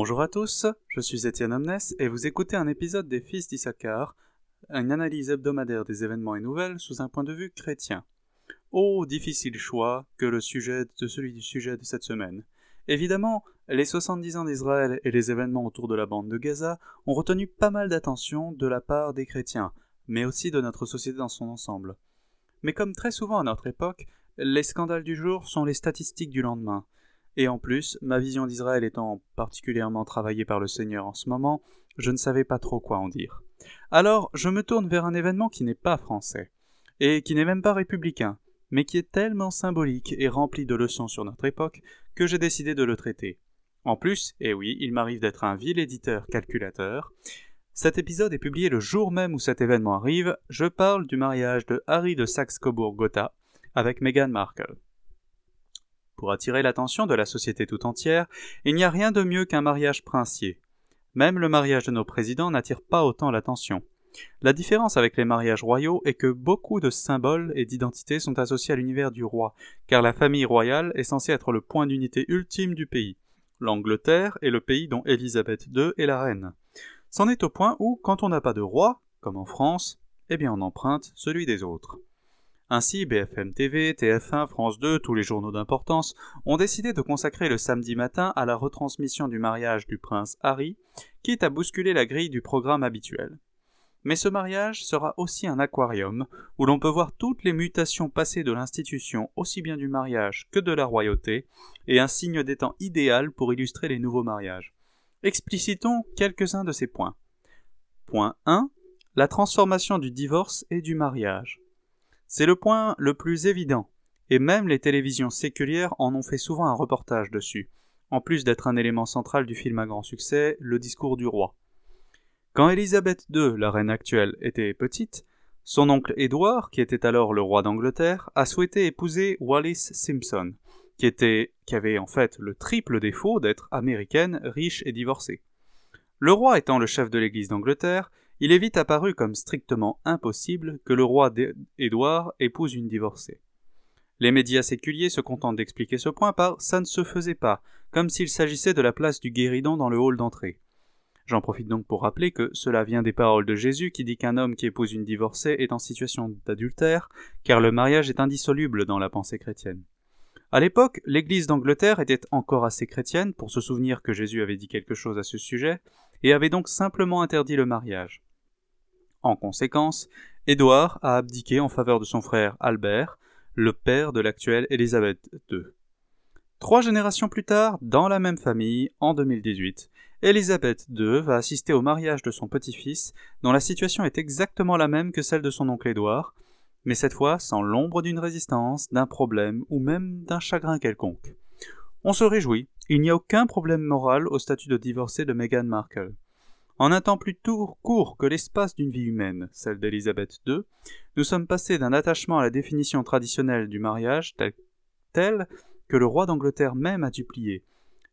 Bonjour à tous, je suis Étienne Omnes et vous écoutez un épisode des Fils d'Issachar, une analyse hebdomadaire des événements et nouvelles sous un point de vue chrétien. Oh, difficile choix que le sujet de celui du sujet de cette semaine. Évidemment, les 70 ans d'Israël et les événements autour de la bande de Gaza ont retenu pas mal d'attention de la part des chrétiens, mais aussi de notre société dans son ensemble. Mais comme très souvent à notre époque, les scandales du jour sont les statistiques du lendemain. Et en plus, ma vision d'Israël étant particulièrement travaillée par le Seigneur en ce moment, je ne savais pas trop quoi en dire. Alors, je me tourne vers un événement qui n'est pas français, et qui n'est même pas républicain, mais qui est tellement symbolique et rempli de leçons sur notre époque que j'ai décidé de le traiter. En plus, et oui, il m'arrive d'être un vil éditeur calculateur, cet épisode est publié le jour même où cet événement arrive, je parle du mariage de Harry de Saxe-Cobourg-Gotha avec Meghan Markle. Pour attirer l'attention de la société tout entière, il n'y a rien de mieux qu'un mariage princier. Même le mariage de nos présidents n'attire pas autant l'attention. La différence avec les mariages royaux est que beaucoup de symboles et d'identités sont associés à l'univers du roi, car la famille royale est censée être le point d'unité ultime du pays. L'Angleterre est le pays dont Élisabeth II est la reine. C'en est au point où, quand on n'a pas de roi, comme en France, eh bien on emprunte celui des autres. Ainsi, BFM TV, TF1, France 2, tous les journaux d'importance ont décidé de consacrer le samedi matin à la retransmission du mariage du prince Harry, quitte à bousculer la grille du programme habituel. Mais ce mariage sera aussi un aquarium, où l'on peut voir toutes les mutations passées de l'institution aussi bien du mariage que de la royauté, et un signe des temps idéal pour illustrer les nouveaux mariages. Explicitons quelques-uns de ces points. Point 1. La transformation du divorce et du mariage. C'est le point le plus évident, et même les télévisions séculières en ont fait souvent un reportage dessus, en plus d'être un élément central du film à grand succès, Le discours du roi. Quand Élisabeth II, la reine actuelle, était petite, son oncle Édouard, qui était alors le roi d'Angleterre, a souhaité épouser Wallis Simpson, qui avait en fait le triple défaut d'être américaine, riche et divorcée. Le roi étant le chef de l'église d'Angleterre, il est vite apparu comme strictement impossible que le roi Édouard épouse une divorcée. Les médias séculiers se contentent d'expliquer ce point par ça ne se faisait pas, comme s'il s'agissait de la place du guéridon dans le hall d'entrée. J'en profite donc pour rappeler que cela vient des paroles de Jésus qui dit qu'un homme qui épouse une divorcée est en situation d'adultère, car le mariage est indissoluble dans la pensée chrétienne. À l'époque, l'Église d'Angleterre était encore assez chrétienne pour se souvenir que Jésus avait dit quelque chose à ce sujet, et avait donc simplement interdit le mariage. En conséquence, Édouard a abdiqué en faveur de son frère Albert, le père de l'actuelle Élisabeth II. Trois générations plus tard, dans la même famille, en 2018, Élisabeth II va assister au mariage de son petit-fils, dont la situation est exactement la même que celle de son oncle Édouard, mais cette fois sans l'ombre d'une résistance, d'un problème ou même d'un chagrin quelconque. On se réjouit, il n'y a aucun problème moral au statut de divorcé de Meghan Markle. En un temps plus court que l'espace d'une vie humaine, celle d'Élisabeth II, nous sommes passés d'un attachement à la définition traditionnelle du mariage tel, que le roi d'Angleterre même a duplié,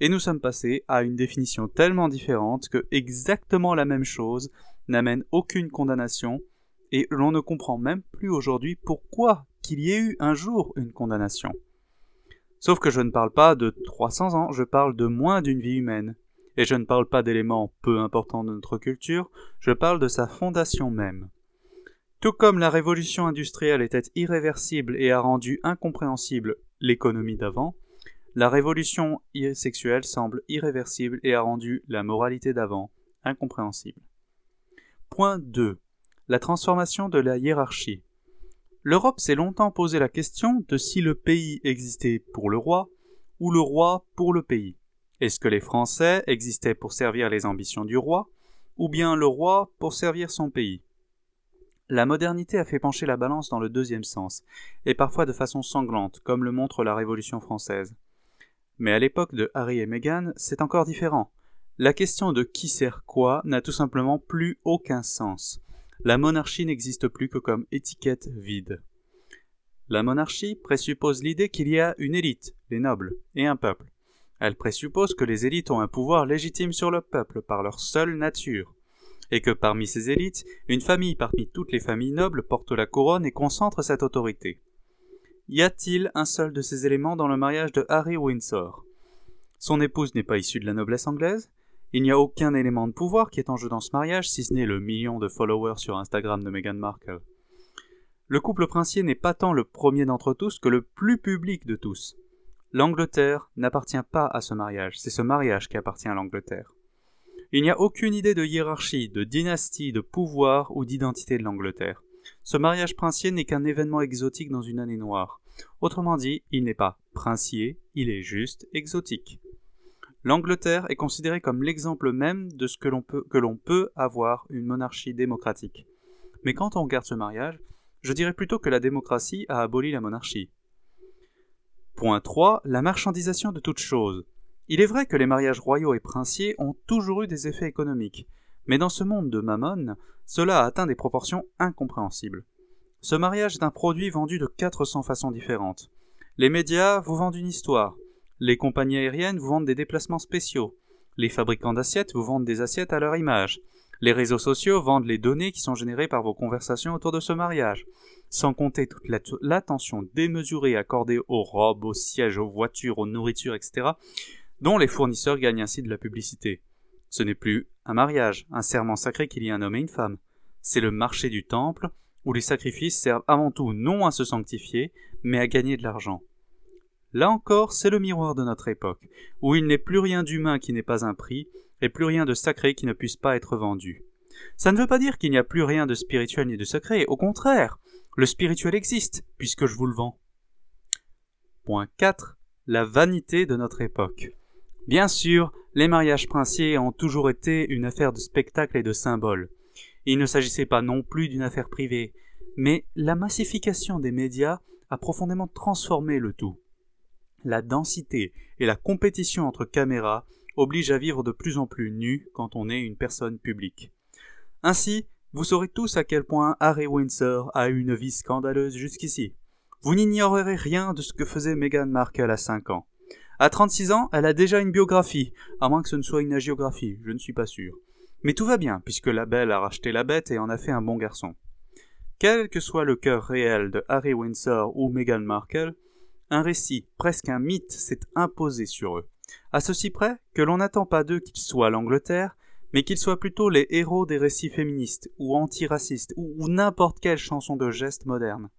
et nous sommes passés à une définition tellement différente que exactement la même chose n'amène aucune condamnation, et l'on ne comprend même plus aujourd'hui pourquoi qu'il y ait eu un jour une condamnation. Sauf que je ne parle pas de 300 ans, je parle de moins d'une vie humaine, et je ne parle pas d'éléments peu importants de notre culture, je parle de sa fondation même. Tout comme la révolution industrielle était irréversible et a rendu incompréhensible l'économie d'avant, la révolution sexuelle semble irréversible et a rendu la moralité d'avant incompréhensible. Point 2. La transformation de la hiérarchie. L'Europe s'est longtemps posé la question de si le pays existait pour le roi ou le roi pour le pays. Est-ce que les Français existaient pour servir les ambitions du roi, ou bien le roi pour servir son pays? La modernité a fait pencher la balance dans le deuxième sens, et parfois de façon sanglante, comme le montre la Révolution française. Mais à l'époque de Harry et Meghan, c'est encore différent. La question de qui sert quoi n'a tout simplement plus aucun sens. La monarchie n'existe plus que comme étiquette vide. La monarchie présuppose l'idée qu'il y a une élite, les nobles, et un peuple. Elle présuppose que les élites ont un pouvoir légitime sur le peuple par leur seule nature, et que parmi ces élites, une famille parmi toutes les familles nobles porte la couronne et concentre cette autorité. Y a-t-il un seul de ces éléments dans le mariage de Harry Windsor? Son épouse n'est pas issue de la noblesse anglaise, Il n'y a aucun élément de pouvoir qui est en jeu dans ce mariage, si ce n'est le million de followers sur Instagram de Meghan Markle. Le couple princier n'est pas tant le premier d'entre tous que le plus public de tous. L'Angleterre n'appartient pas à ce mariage, c'est ce mariage qui appartient à l'Angleterre. Il n'y a aucune idée de hiérarchie, de dynastie, de pouvoir ou d'identité de l'Angleterre. Ce mariage princier n'est qu'un événement exotique dans une année noire. Autrement dit, il n'est pas princier, il est juste exotique. L'Angleterre est considérée comme l'exemple même de ce que l'on peut, peut avoir une monarchie démocratique. Mais quand on regarde ce mariage, je dirais plutôt que la démocratie a aboli la monarchie. Point 3. La marchandisation de toutes choses. Il est vrai que les mariages royaux et princiers ont toujours eu des effets économiques, mais dans ce monde de Mammon, cela a atteint des proportions incompréhensibles. Ce mariage est un produit vendu de 400 façons différentes. Les médias vous vendent une histoire, les compagnies aériennes vous vendent des déplacements spéciaux. Les fabricants d'assiettes vous vendent des assiettes à leur image. Les réseaux sociaux vendent les données qui sont générées par vos conversations autour de ce mariage. Sans compter toute l'attention démesurée accordée aux robes, aux sièges, aux voitures, aux nourritures, etc., dont les fournisseurs gagnent ainsi de la publicité. Ce n'est plus un mariage, un serment sacré qu'il y a un homme et une femme. C'est le marché du temple, où les sacrifices servent avant tout non à se sanctifier, mais à gagner de l'argent. Là encore, c'est le miroir de notre époque, où il n'est plus rien d'humain qui n'ait pas un prix, et plus rien de sacré qui ne puisse pas être vendu. Ça ne veut pas dire qu'il n'y a plus rien de spirituel ni de secret, au contraire, le spirituel existe, puisque je vous le vends. Point 4. La vanité de notre époque. Bien sûr, les mariages princiers ont toujours été une affaire de spectacle et de symboles. Il ne s'agissait pas non plus d'une affaire privée, mais la massification des médias a profondément transformé le tout. La densité et la compétition entre caméras obligent à vivre de plus en plus nu quand on est une personne publique. Ainsi, vous saurez tous à quel point Harry Windsor a eu une vie scandaleuse jusqu'ici. Vous n'ignorerez rien de ce que faisait Meghan Markle à 5 ans. À 36 ans, elle a déjà une biographie, à moins que ce ne soit une agiographie, je ne suis pas sûr. Mais tout va bien, puisque la belle a racheté la bête et en a fait un bon garçon. Quel que soit le cœur réel de Harry Windsor ou Meghan Markle, un récit, presque un mythe, s'est imposé sur eux. À ceci près que l'on n'attend pas d'eux qu'ils soient l'Angleterre, mais qu'ils soient plutôt les héros des récits féministes, ou antiracistes, ou, n'importe quelle chanson de geste moderne.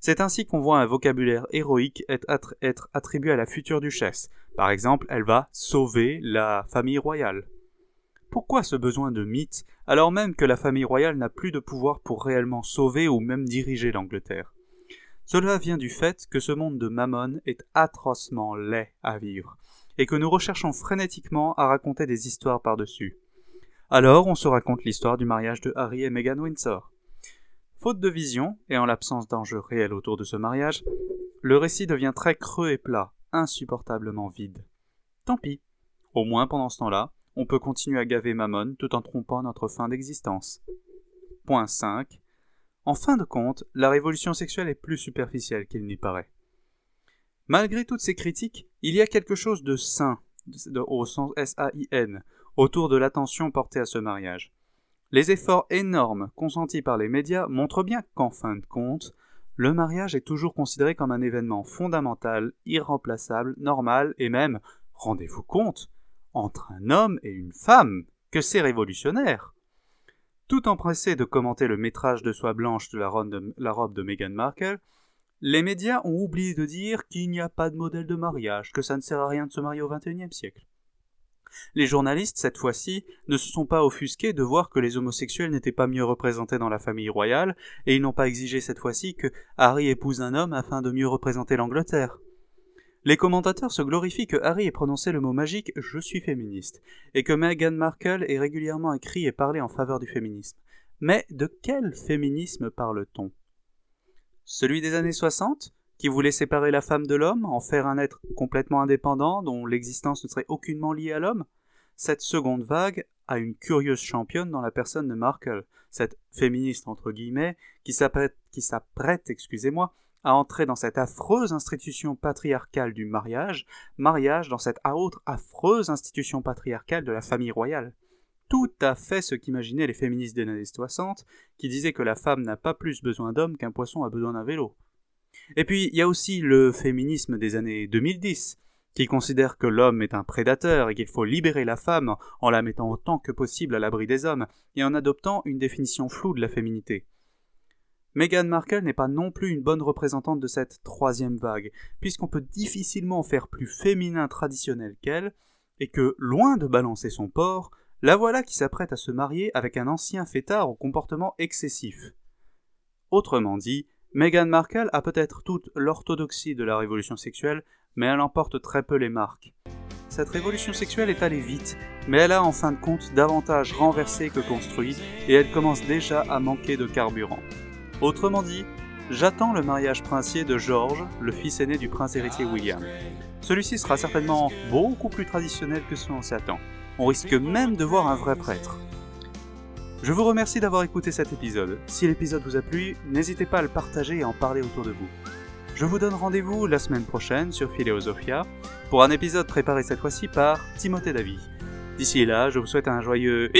C'est ainsi qu'on voit un vocabulaire héroïque être, attribué à la future duchesse. Par exemple, elle va sauver la famille royale. Pourquoi ce besoin de mythe, alors même que la famille royale n'a plus de pouvoir pour réellement sauver ou même diriger l'Angleterre? Cela vient du fait que ce monde de Mammon est atrocement laid à vivre, et que nous recherchons frénétiquement à raconter des histoires par-dessus. Alors on se raconte l'histoire du mariage de Harry et Meghan Windsor. Faute de vision, et en l'absence d'enjeux réels autour de ce mariage, le récit devient très creux et plat, insupportablement vide. Tant pis. Au moins pendant ce temps-là, on peut continuer à gaver Mammon tout en trompant notre fin d'existence. Point 5. En fin de compte, la révolution sexuelle est plus superficielle qu'il n'y paraît. Malgré toutes ces critiques, il y a quelque chose de sain, au sens S-A-I-N, autour de l'attention portée à ce mariage. Les efforts énormes consentis par les médias montrent bien qu'en fin de compte, le mariage est toujours considéré comme un événement fondamental, irremplaçable, normal et même, rendez-vous compte, entre un homme et une femme, que c'est révolutionnaire. Tout empressé de commenter le métrage de soie blanche de la robe de, Meghan Markle, les médias ont oublié de dire qu'il n'y a pas de modèle de mariage, que ça ne sert à rien de se marier au XXIe siècle. Les journalistes, cette fois-ci, ne se sont pas offusqués de voir que les homosexuels n'étaient pas mieux représentés dans la famille royale, et ils n'ont pas exigé cette fois-ci que Harry épouse un homme afin de mieux représenter l'Angleterre. Les commentateurs se glorifient que Harry ait prononcé le mot magique Je suis féministe, et que Meghan Markle ait régulièrement écrit et parlé en faveur du féminisme. Mais de quel féminisme parle-t-on? Celui des années 60, qui voulait séparer la femme de l'homme, en faire un être complètement indépendant dont l'existence ne serait aucunement liée à l'homme? Cette seconde vague a une curieuse championne dans la personne de Markle, cette féministe entre guillemets, qui s'apprête, excusez-moi, à entrer dans cette affreuse institution patriarcale du mariage, mariage dans cette autre affreuse institution patriarcale de la famille royale. Tout à fait ce qu'imaginaient les féministes des années 60, qui disaient que la femme n'a pas plus besoin d'homme qu'un poisson a besoin d'un vélo. Et puis, il y a aussi le féminisme des années 2010, qui considère que l'homme est un prédateur et qu'il faut libérer la femme en la mettant autant que possible à l'abri des hommes et en adoptant une définition floue de la féminité. Meghan Markle n'est pas non plus une bonne représentante de cette troisième vague, puisqu'on peut difficilement faire plus féminin traditionnel qu'elle, et que, loin de balancer son porc, la voilà qui s'apprête à se marier avec un ancien fêtard au comportement excessif. Autrement dit, Meghan Markle a peut-être toute l'orthodoxie de la révolution sexuelle, mais elle en porte très peu les marques. Cette révolution sexuelle est allée vite, mais elle a en fin de compte davantage renversé que construit, et elle commence déjà à manquer de carburant. Autrement dit, j'attends le mariage princier de George, le fils aîné du prince héritier William. Celui-ci sera certainement beaucoup plus traditionnel que ce qu'on s'attend. On risque même de voir un vrai prêtre. Je vous remercie d'avoir écouté cet épisode. Si l'épisode vous a plu, n'hésitez pas à le partager et en parler autour de vous. Je vous donne rendez-vous la semaine prochaine sur Phileosophia pour un épisode préparé cette fois-ci par Timothée Davy. D'ici là, je vous souhaite un joyeux